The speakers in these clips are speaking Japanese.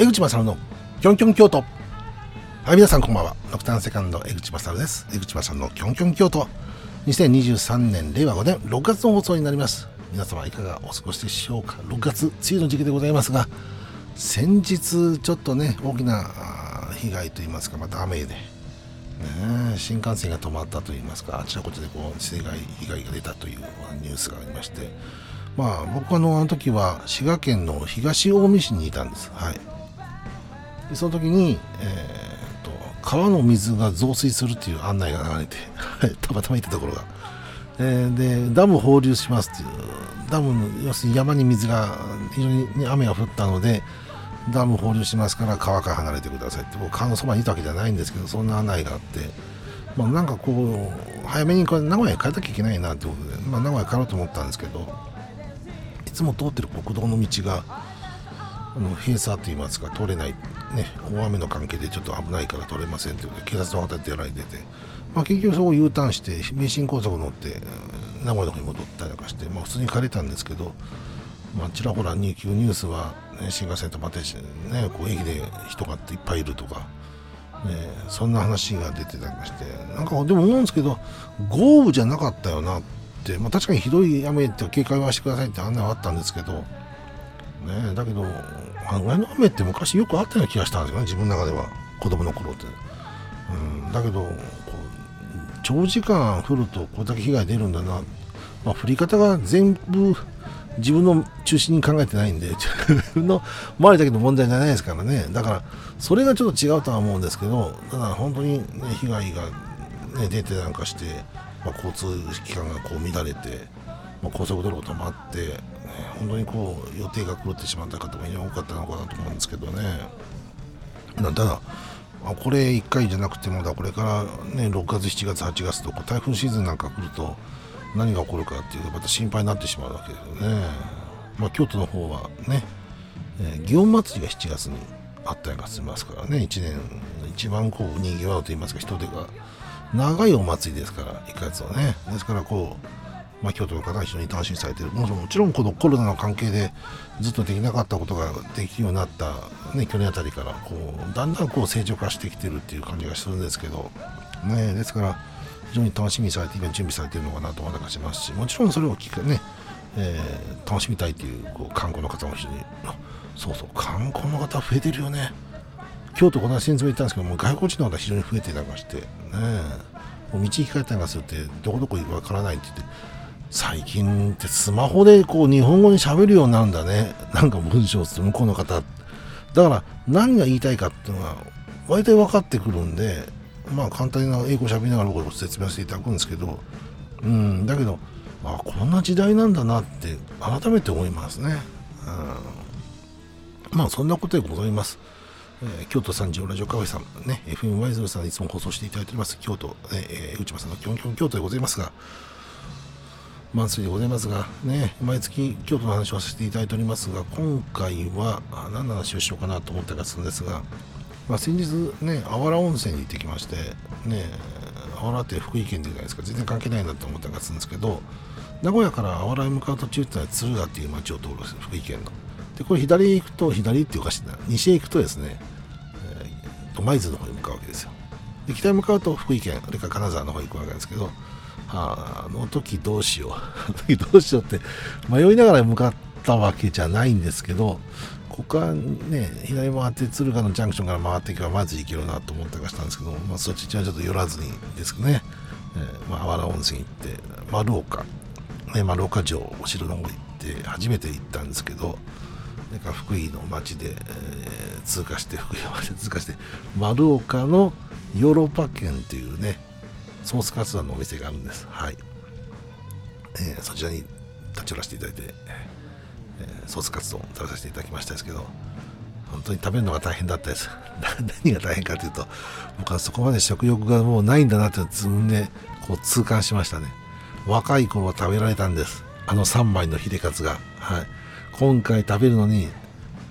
江口正のキョンキョン京都。はい皆さんこんばんは。ノクターンセカンド江口正です。江口正のキョンキョン京都。2023年令和5年6月の放送になります。皆様いかがお過ごしでしょうか。6月梅雨の時期でございますが先日ちょっとね大きな被害といいますかまた雨でね、新幹線が止まったといいますかあちらこちらでこう水害被害が出たというニュースがありましてまあ僕はあの時は滋賀県の東近江市にいたんです。はい。でその時に、えーと、川の水が増水するっていう案内が流れて、たまたま行ったところが。えー、で、ダム放流しますっていう、ダムの、要するに山に水が、非常に雨が降ったので、ダム放流しますから川から離れてくださいって、僕、川のそばにいたわけじゃないんですけど、そんな案内があって、まあ、なんかこう、早めにこれ名古屋に帰らなきゃいけないなってことで、まあ、名古屋帰ろうと思ったんですけどい、つも通ってる国道の道があの閉鎖といいますか通れない、ね、大雨の関係でちょっと危ないから通れませんということで警察の方でやられてて、まあ、結局そこを U ターンして名神高速乗って名古屋の方に戻ったりとかして、まあ、普通に帰れたんですけど、まあ、ちらほら2級ニュースは、ね、新幹線止まってね、こう駅で人がいっぱいいるとか。ね、そんな話が出てたりましてなんかでも思うんですけど豪雨じゃなかったよなっ、まあ、確かにひどい雨って警戒はしてくださいって案内はあったんですけど、ね、だけどあのぐらいの雨って昔よくあったような気がしたんですよね。自分の中では。子供の頃って、うん、だけどこう長時間降るとこれだけ被害出るんだな、まあ、降り方が全部自分の中心に考えてないんで自分の周りだけの問題じゃないですからね。だからそれがちょっと違うとは思うんですけどただ本当に、ね、被害が、ね、出てなんかしてまあ、交通機関がこう乱れて、まあ、高速道路が止まって、本当にこう予定が狂ってしまった方も非常に多かったのかなと思うんですけどね。ただ、これ1回じゃなくてもだこれから、ね、6月、7月、8月と台風シーズンなんか来ると何が起こるかっていうとまた心配になってしまうわけですよね。まあ、京都の方はね、えー、祇園祭りが7月にあったりがしますからね。1年一番こうにぎわうと言いますか人手が長いお祭りですから1ヶ月はね。ですからこう、まあ、京都の方が非常に楽しみされてるもちろんこのコロナの関係でずっとできなかったことができるようになった、ね、去年あたりからこうだんだんこう成長化してきてるっていう感じがするんですけど、ね、ですから非常に楽しみにされて今準備されてるのかなと思ったりしますしもちろんそれを聞くね、えー、楽しみたいというこう観光の方も非常にそうそう観光の方増えてるよね。京都この間先日も言ったんですけども外国人の方非常に増えていたりましてねもう道聞かれたりするってどこどこ行くかわからないって言って最近ってスマホでこう日本語に喋るようになるんだね。なんか文章をする向こうの方。だから何が言いたいかっていうのは割と分かってくるんでまあ簡単な英語喋りながら僕は説明していただくんですけどうんだけどあこんな時代なんだなって改めて思いますね、うん、まあそんなことでございます。えー、京都三条ラジオカフェさん、ね、FM ワイズルさんいつも放送していただいております、京都、えー、内間さんのキョンキョン京都でございますが、マンスリーでございますが、ね、毎月京都の話をさせていただいておりますが、今回は何の話をしようかなと思ったりするんですが、まあ、先日ね、あわら温泉に行ってきまして、ね、あわらって福井県じゃないですか、全然関係ないなと思ったりするんですけど、名古屋からあわらへ向かう途中ってのは敦賀っていう町を通るんです福井県の。でこれ左へ行くと左っていうか西へ行くとですね、えー、舞鶴の方に向かうわけですよ。で北へ向かうと福井県それから金沢の方に行くわけですけど、あ、の時どうしよう。あの時どうしようって迷いながら向かったわけじゃないんですけどここはね左回って敦賀のジャンクションから回っていけばまず行けるなと思ったりしたんですけど、まあ、そっちはちょっと寄らずにですね、えまあ、あわら温泉行って丸岡、ね、丸岡城お城の方行って初めて行ったんですけどなんか福井の町で、えー、通過して福井まで通過して丸岡のヨーロッパ圏というねソースカツ丼のお店があるんです。はい、えー、そちらに立ち寄らせていただいて、えー、ソースカツ丼食べさせていただきましたですけど本当に食べるのが大変だったです。何が大変かというと僕はそこまで食欲がもうないんだなって自分でこう痛感しましたね。若い頃は食べられたんです。あの3枚のヒレカツが。はい。今回食べるのに、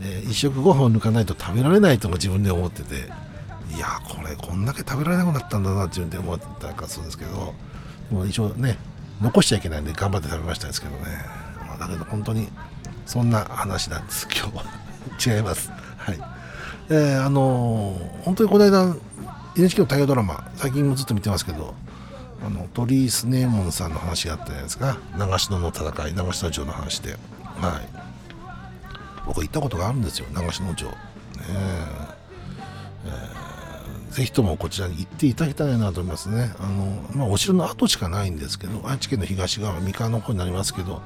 えー、一食ご飯を抜かないと食べられないとも自分で思ってて。いやこれこんだけ食べられなくなったんだなって自分で思ったかそうですけどもう一応ね残しちゃいけないんで頑張って食べましたですけどね、まあ、だけど本当にそんな話なんです。今日は。違います。はい。えー、あのー、本当にこの間 NHK の大河ドラマ最近もずっと見てますけどあの鳥居スネーモンさんの話があったじゃないですか。長篠の戦い長篠城の話で。はい。僕行ったことがあるんですよ長篠城。ねえー、ぜひともこちらに行っていただきたいなと思いますね。あの、まあ、お城の跡しかないんですけど愛知県の東側三河の方になりますけど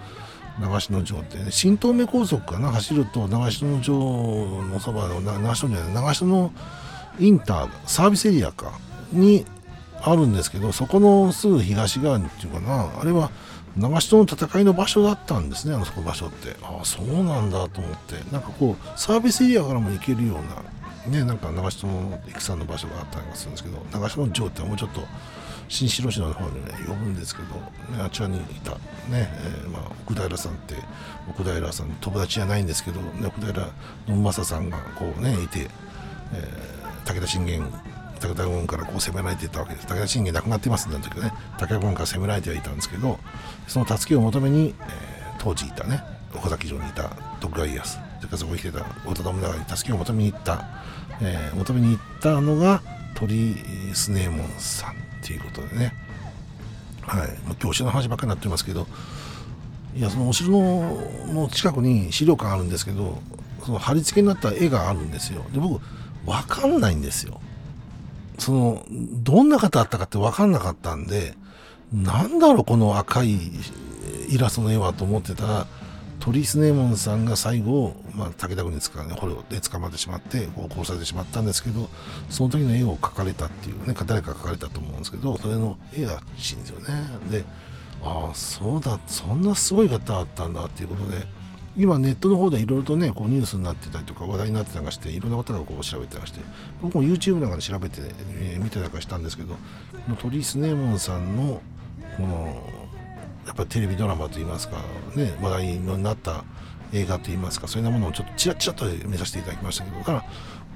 長篠城って、ね、新東名高速かな？走ると長篠城のそばの長篠じゃない長篠インターサービスエリアかにあるんですけどそこのすぐ東側にっていうかな？あれは長篠の戦いの場所だったんですねあのそこ場所って。ああそうなんだと思って。なんかこうサービスエリアからも行けるようなねなんか長篠の戦の場所があったりするんですけど長篠城ってもうちょっと新城市の方にね呼ぶんですけど、ね、あちらにいたね、えー、まあ、奥平さんって奥平さん友達じゃないんですけど、ね、奥平信正さんがこうねいて、えー、武田信玄武田軍からこう攻められていたわけです。武田信玄亡くなってますんだけどね。武田軍から攻められてはいたんですけどその助けを求めに、えー、当時いたね岡崎城にいた徳川家康。それかそこに来てた織田信長に助けを求めに行った、えー、求めに行ったのが鳥スネーモンさんっていうことでね。はい。もう教師の話ばっかりになってますけどいやそのお城の近くに資料館あるんですけどその貼り付けになった絵があるんですよ。で僕分かんないんですよ。その、どんな方だったかって分かんなかったんで、なんだろう、この赤いイラストの絵はと思ってたら、トリスネモンさんが最後、まあ、武田軍に捕ま捕虜で捕まってしまって、こう殺されてしまったんですけど、その時の絵を描かれたっていうね、誰か描かれたと思うんですけど、それの絵が欲しいんですよね。で、ああ、そうだ、そんなすごい方だったんだっていうことで、今ネットの方でいろいろとねこうニュースになってたりとか話題になってたりしていろんな方がこう調べてまして僕も YouTube なんかで調べて、えー、見てたりしたんですけどこのトリス・ネモンさんのこのやっぱテレビドラマといいますかね話題になった映画といいますかそういうものをちょっとちらちらと見させていただきましたけどだから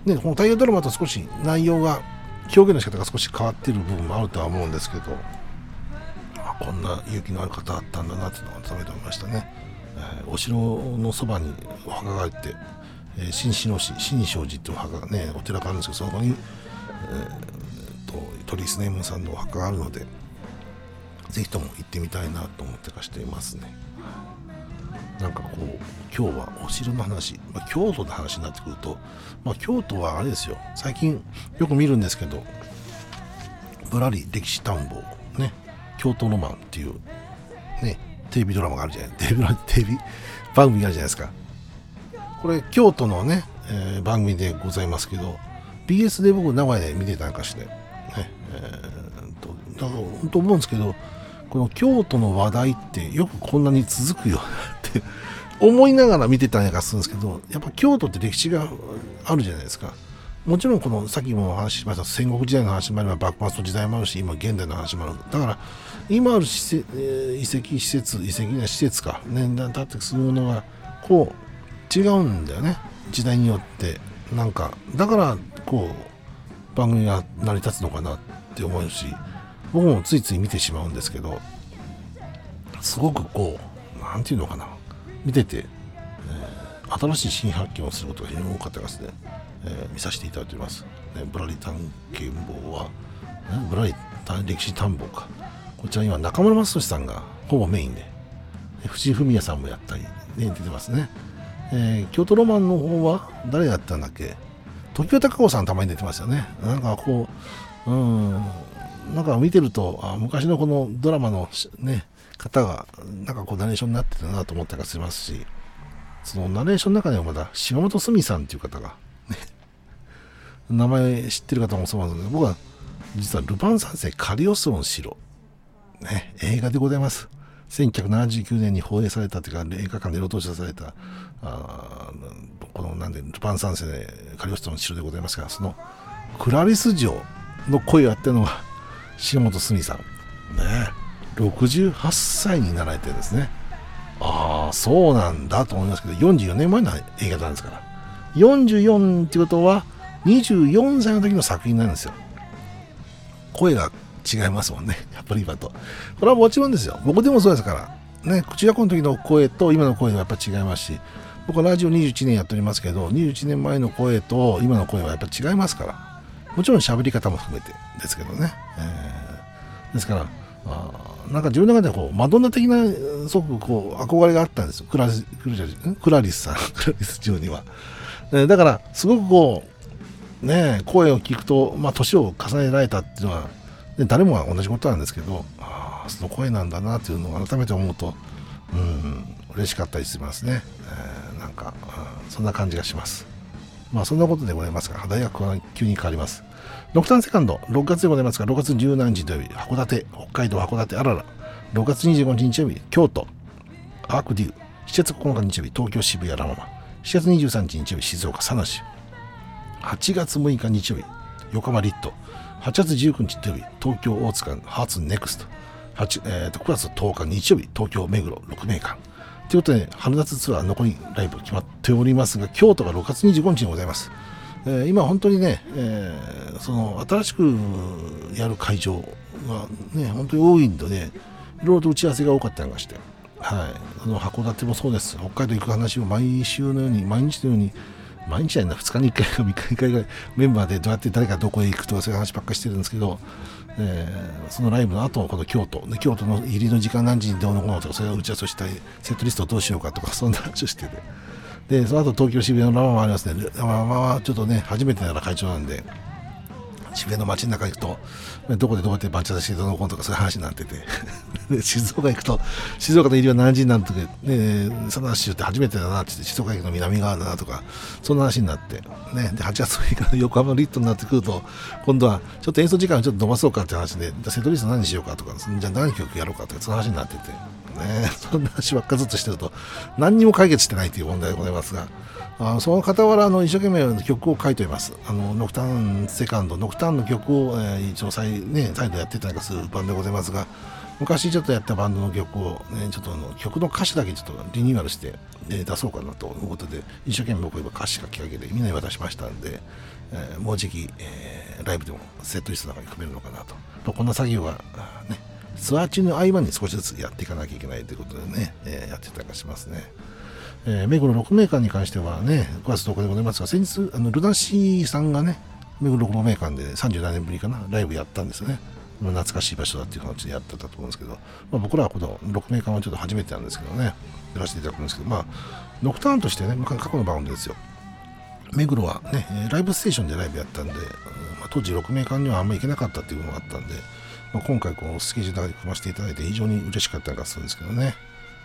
ねこの大河ドラマと少し内容が表現の仕方が少し変わっている部分もあるとは思うんですけどこんな勇気のある方だったんだなっていうのを改めて思いましたね。えお城のそばにお墓があって、えー、新篠市新勝寺っていうお墓がねお寺があるんですけどそこに、えー、と鳥居スネームさんのお墓があるのでぜひとも行ってみたいなと思ってかしていますね。なんかこう今日はお城の話、まあ、京都の話になってくると、まあ、京都はあれですよ。最近よく見るんですけどぶらり歴史探訪ね。京都ロマンっていうね。テレビドラマがあるじゃない。テレビテレビ番組があるじゃないですか。これ京都のね、えー、番組でございますけど BS で僕名古屋で見てたんかして、ね。えー、とだから本当思うんですけどこの京都の話題ってよくこんなに続くよって思いながら見てたんやかするんですけどやっぱ京都って歴史があるじゃないですか。もちろんこのさっきもお話ししました戦国時代の話もあれば幕末の時代もあるし今現代の話もある。だから今ある施設、遺跡施設遺跡や施設か。年代経ってするものがこう違うんだよね。時代によって。なんかだからこう番組が成り立つのかなって思うし。僕もついつい見てしまうんですけどすごくこう何て言うのかな見てて、えー、新しい新発見をすることが非常に多かったですね、えー、見させていただいております、ね、ブラリ探検棒は、ね、ブラリ歴史探訪か。こちら今中村雅俊さんがほぼメインで藤井フミヤさんもやったり、ね、出てますね、えー、京都ロマンの方は誰やったんだっけ？時代孝子さんたまに出てますよね。なんかこううんなんか見てるとあ昔のこのドラマのね方がなんかこうナレーションになってたなと思ったりしますしそのナレーションの中でもまだ島本澄さんっていう方がね名前知ってる方もそうなんですけど僕は実はルパン三世カリオスロン城ね、映画でございます。1979年に放映されたというか、映画館でロトされた、あこの、なんで、ルパン三世カリオストの城でございますが、その、クラリス城の声をやってるのが、島本澄さん。ね、68歳になられてですね。ああ、そうなんだと思いますけど、44年前の映画なんですから。44っていうことは、24歳の時の作品なんですよ。声が違いますもんね。やっぱり今と。これはもちろんですよ。僕でもそうですから。ね、口約の時の声と今の声はやっぱ違いますし、僕はラジオ21年やっておりますけど、21年前の声と今の声はやっぱ違いますから、もちろん喋り方も含めてですけどね。えー、ですから、あなんか自分の中でこうマドンナ的なすごくこう憧れがあったんですよ。クラクラクラリスさん。クラリス中には、えー、だからすごくこうね声を聞くとまあ年を重ねられたっていうのは、ね、誰もが同じことなんですけどああその声なんだなっていうのを改めて思うとうん嬉しかったりしますね、えー、なんか、うん、そんな感じがします。まあそんなことでございますが大学は急に変わります。ドクターセカンド、6月でございますが、6月17日土曜日、函館、北海道函館あらら、6月25日日曜日、京都、アークデュー、7月9日日曜日、東京渋谷ラママ、7月23日日曜日、静岡佐梨、8月6日日曜日、横浜リット、8月19日土曜日、東京大塚ハーツネクスト、8えー、と9月10日日曜日、東京目黒6名間。ということで、春夏ツアー残りライブ決まっておりますが、京都が6月25日にございます。えー、今本当にね、えー、その新しくやる会場がね、本当に多いんでね、いろいろと打ち合わせが多かったりまして、はい、その函館もそうです、北海道行く話を毎週のように、毎日のように、毎日じゃないな、2日に1回か3日に1回ぐらいメンバーでどうやって誰がどこへ行くとかそういう話ばっかりしてるんですけど、えー、そのライブの後この京都で京都の入りの時間何時にどうのこうのとかそれを打ち合わせをしたりセットリストをどうしようかとかそんな話をしてて。でその後東京渋谷のラマもありますねラマはちょっとね初めてなら会長なんで渋谷の街の中行くと、どこでどうやってバンチャ出してどのコンとかそういう話になってて。静岡行くと、静岡の入りは何時になるとか、ね、その話って初めてだなってって、静岡駅の南側だなとか、そんな話になって、ね、で8月6日の横浜のリットになってくると、今度はちょっと演奏時間をちょっと伸ばそうかって話で、じゃセットリスト何しようかとか、じゃあ何曲やろうかとか、その話になってて、ね、そんな話ばっかずっとしてると、何にも解決してないという問題でございますが、あその傍らの一生懸命曲を書いております。あのノクターンセカンド、ノクターンの曲を、えー、一応再,、ね、再度やってたりするバンドでございますが、昔ちょっとやったバンドの曲を、ね、ちょっとの曲の歌詞だけちょっとリニューアルして、え出そうかなということで、一生懸命僕は歌詞書き上げてみんなに渡しましたんで、えー、もうじき、えー、ライブでもセットリストの中に組めるのかなと。こんな作業は、ね、ツアー中の合間に少しずつやっていかなきゃいけないということでね、えー、やってたりしますね。えー、目黒6メーカーに関してはね、9月10日でございますが、先日、あのルナシーさんがね、目黒6メーカーで37年ぶりかな、ライブやったんですよね。懐かしい場所だっていう形でやってたと思うんですけど、まあ、僕らはこの6メーカーはちょっと初めてなんですけどね、やらせていただくんですけど、まあ、ノクターンとしてね、過去のバウンドですよ。目黒はね、ライブステーションでライブやったんで、まあ、当時6メーカーにはあんまり行けなかったっていうのがあったんで、まあ、今回こうスケジュールで組ませていただいて非常に嬉しかったりするんですけどね、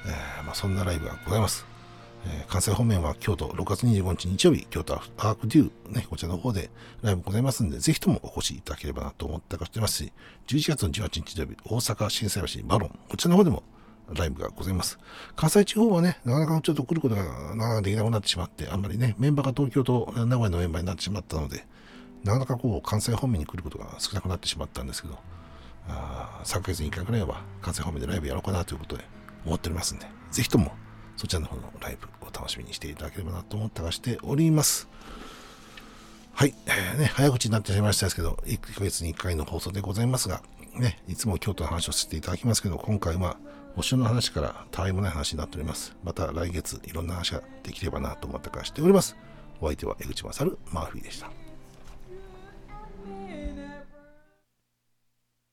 えー、まあ、そんなライブがございます。えー、関西方面は京都6月25日日曜日、京都アークデュー、ね、こちらの方でライブございますんで、ぜひともお越しいただければなと思っておりますし、11月の18日土曜日、大阪心斎橋バロン、こちらの方でもライブがございます。関西地方はね、なかなかちょっと来ることがなかなかできなくなってしまって、あんまりね、メンバーが東京と名古屋のメンバーになってしまったので、なかなかこう、関西方面に来ることが少なくなってしまったんですけど、あ3ヶ月に1回くらいは関西方面でライブやろうかなということで思っておりますんで、ぜひともそちらの方のライブを楽しみにしていただければなと思ったがしております。はい、えー、ね、早口になってしまいましたですけど、1ヶ月に1回の放送でございますが、ね、いつも京都の話をさせていただきますけど、今回はお城の話からたわいもない話になっております。また来月いろんな話ができればなと思ったからしております。お相手は江口勝マーフィーでした。